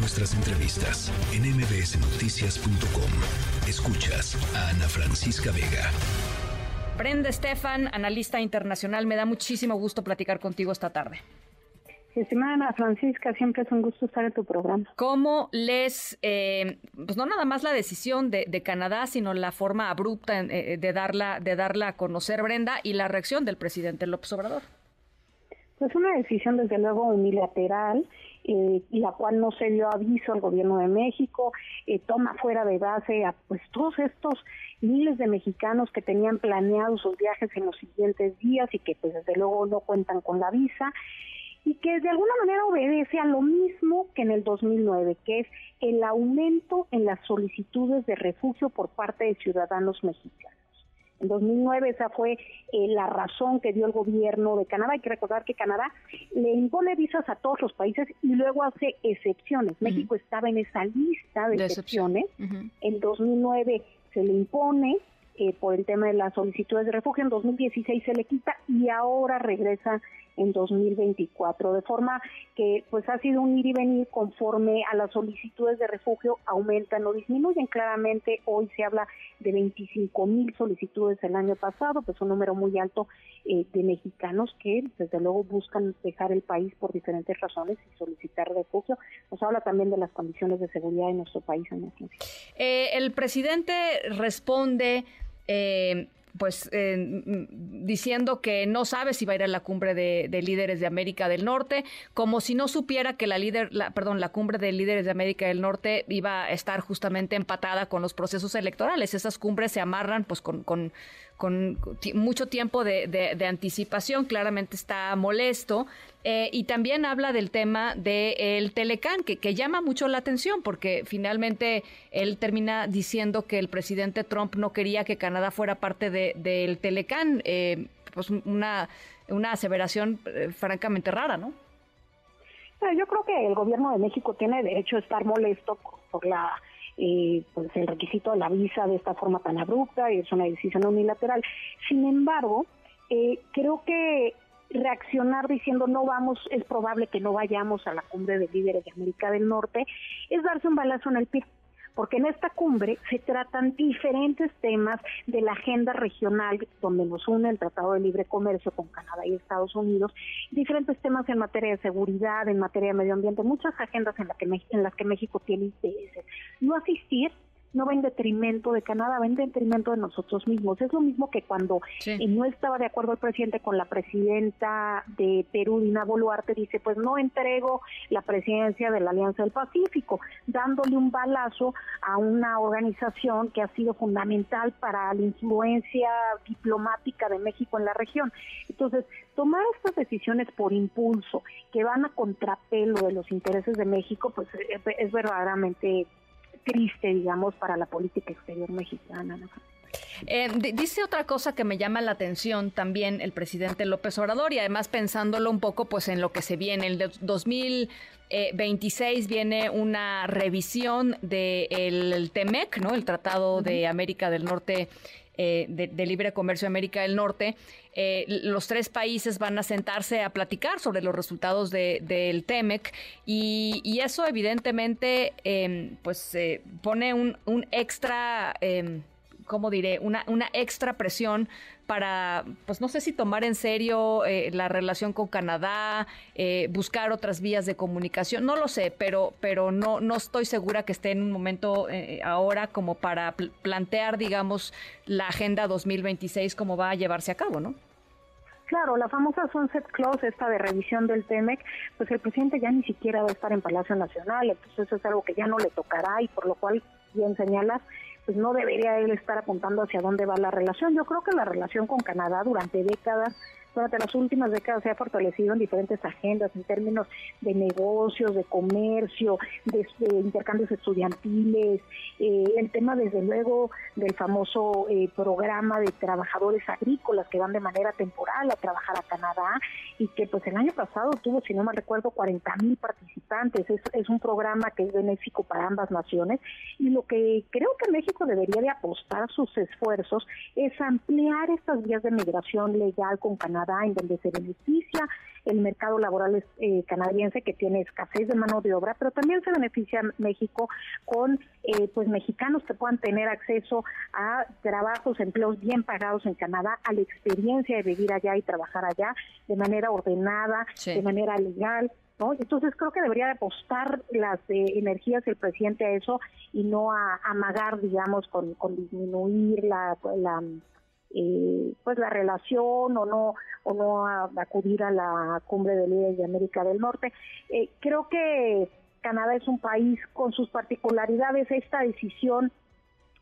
nuestras entrevistas en mbsnoticias.com. Escuchas a Ana Francisca Vega. Brenda Estefan, analista internacional, me da muchísimo gusto platicar contigo esta tarde. Estimada Ana Francisca, siempre es un gusto estar en tu programa. ¿Cómo les, eh, pues no nada más la decisión de, Canadá, sino la forma abrupta eh, de, darla, de darla a conocer, Brenda, y la reacción del presidente López Obrador? Pues una decisión desde luego unilateral, eh, la cual no se dio aviso al gobierno de México, toma fuera de base a pues todos estos miles de mexicanos que tenían planeados sus viajes en los siguientes días y que pues desde luego no cuentan con la visa y que de alguna manera obedece a lo mismo que en el 2009, que es el aumento en las solicitudes de refugio por parte de ciudadanos mexicanos. En 2009 esa fue eh, la razón que dio el gobierno de Canadá. Hay que recordar que Canadá le impone visas a todos los países y luego hace excepciones. México estaba en esa lista de, excepciones. En 2009 se le impone eh, por el tema de las solicitudes de refugio. En 2016 se le quita y ahora regresa en 2024, de forma que pues ha sido un ir y venir conforme a las solicitudes de refugio aumentan o disminuyen. Claramente hoy se habla de 25 mil solicitudes el año pasado, pues un número muy alto eh, de mexicanos que desde luego buscan dejar el país por diferentes razones y solicitar refugio. Nos habla también de las condiciones de seguridad en nuestro país. En eh, el presidente responde eh, pues eh, diciendo que no sabe si va a ir a la cumbre de, líderes de América del Norte, como si no supiera que la líder, la, perdón, la cumbre de líderes de América del Norte iba a estar justamente empatada con los procesos electorales. Esas cumbres se amarran pues con, con, con mucho tiempo de, anticipación, claramente está molesto. Eh, y también habla del tema del Telecán, que, llama mucho la atención, porque finalmente él termina diciendo que el presidente Trump no quería que Canadá fuera parte del Telecán. Eh, pues una, una aseveración eh, francamente rara, ¿no? Yo creo que el gobierno de México tiene derecho a estar molesto por la eh, pues el requisito de la visa de esta forma tan abrupta y es una decisión unilateral. Sin embargo, eh, creo que reaccionar diciendo no vamos, es probable que no vayamos a la cumbre de líderes de América del Norte, es darse un balazo en el pie porque en esta cumbre se tratan diferentes temas de la agenda regional donde nos une el Tratado de Libre Comercio con Canadá y Estados Unidos, diferentes temas en materia de seguridad, en materia de medio ambiente, muchas agendas en, que, en las que México tiene intereses. No asistir no va en detrimento de Canadá, va en detrimento de nosotros mismos. Es lo mismo que cuando eh, no estaba de acuerdo el presidente con la presidenta de Perú, Dina Boluarte, dice, pues no entrego la presidencia de la Alianza del Pacífico, dándole un balazo a una organización que ha sido fundamental para la influencia diplomática de México en la región. Entonces, tomar estas decisiones por impulso, que van a contrapelo de los intereses de México, pues eh, es verdaderamente triste, digamos, para la política exterior mexicana. Eh, dice otra cosa que me llama la atención también el presidente López Obrador y además pensándolo un poco pues en lo que se viene. En el 2026 viene una revisión del TEMEC, ¿no? El Tratado de América del Norte eh, de, Libre Comercio de América del Norte, eh, los tres países van a sentarse a platicar sobre los resultados del TEMEC y, eso evidentemente em, pues pone un, un extra em, ¿cómo diré? Una, una extra presión para, pues no sé si tomar en serio eh, la relación con Canadá, eh, buscar otras vías de comunicación, no lo sé, pero, pero no, no estoy segura que esté en un momento eh, ahora como para plantear, digamos, la Agenda 2026, cómo va a llevarse a cabo, ¿no? Claro, la famosa Sunset Clause, esta de revisión del TEMEC, pues el presidente ya ni siquiera va a estar en Palacio Nacional, entonces eso es algo que ya no le tocará y por lo cual, bien señalas, pues no debería él estar apuntando hacia dónde va la relación. Yo creo que la relación con Canadá durante décadas durante las últimas décadas se ha fortalecido en diferentes agendas en términos de negocios, de comercio, de, intercambios estudiantiles, eh, el tema desde luego del famoso eh, programa de trabajadores agrícolas que van de manera temporal a trabajar a Canadá y que pues el año pasado tuvo, si no me recuerdo, 40 mil participantes. Es, es un programa que es benéfico para ambas naciones y lo que creo que México debería de apostar sus esfuerzos es ampliar estas vías de migración legal con Canadá en donde se beneficia el mercado laboral eh, canadiense que tiene escasez de mano de obra, pero también se beneficia México con eh, pues mexicanos que puedan tener acceso a trabajos, empleos bien pagados en Canadá, a la experiencia de vivir allá y trabajar allá de manera ordenada, de manera legal. ¿No? Entonces creo que debería apostar las eh, energías el presidente a eso y no a, amagar, digamos, con, con disminuir la, la eh, pues la relación o no o no acudir a la cumbre de líderes de América del Norte. Eh, creo que Canadá es un país con sus particularidades. Esta decisión,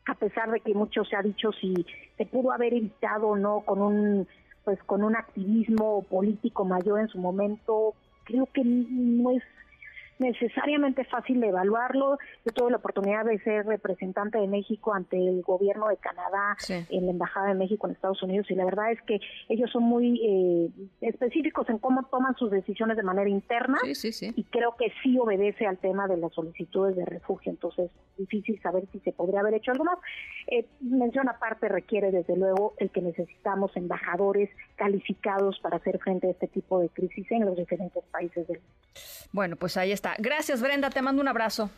a pesar de que mucho se ha dicho si se pudo haber evitado o no con un pues con un activismo político mayor en su momento, creo que no es necesariamente fácil de evaluarlo. Yo tuve la oportunidad de ser representante de México ante el gobierno de Canadá en la Embajada de México en Estados Unidos y la verdad es que ellos son muy eh, específicos en cómo toman sus decisiones de manera interna y creo que sí obedece al tema de las solicitudes de refugio. Entonces, difícil saber si se podría haber hecho algo más. Eh, mención aparte requiere desde luego el que necesitamos embajadores calificados para hacer frente a este tipo de crisis en los diferentes países del mundo. Bueno, pues ahí está. Gracias, Brenda. Te mando un abrazo.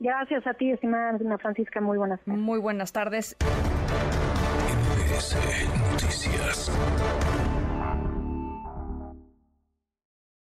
Gracias a ti, estimada Ana Francisca. Muy buenas tardes. Muy buenas tardes. Noticias.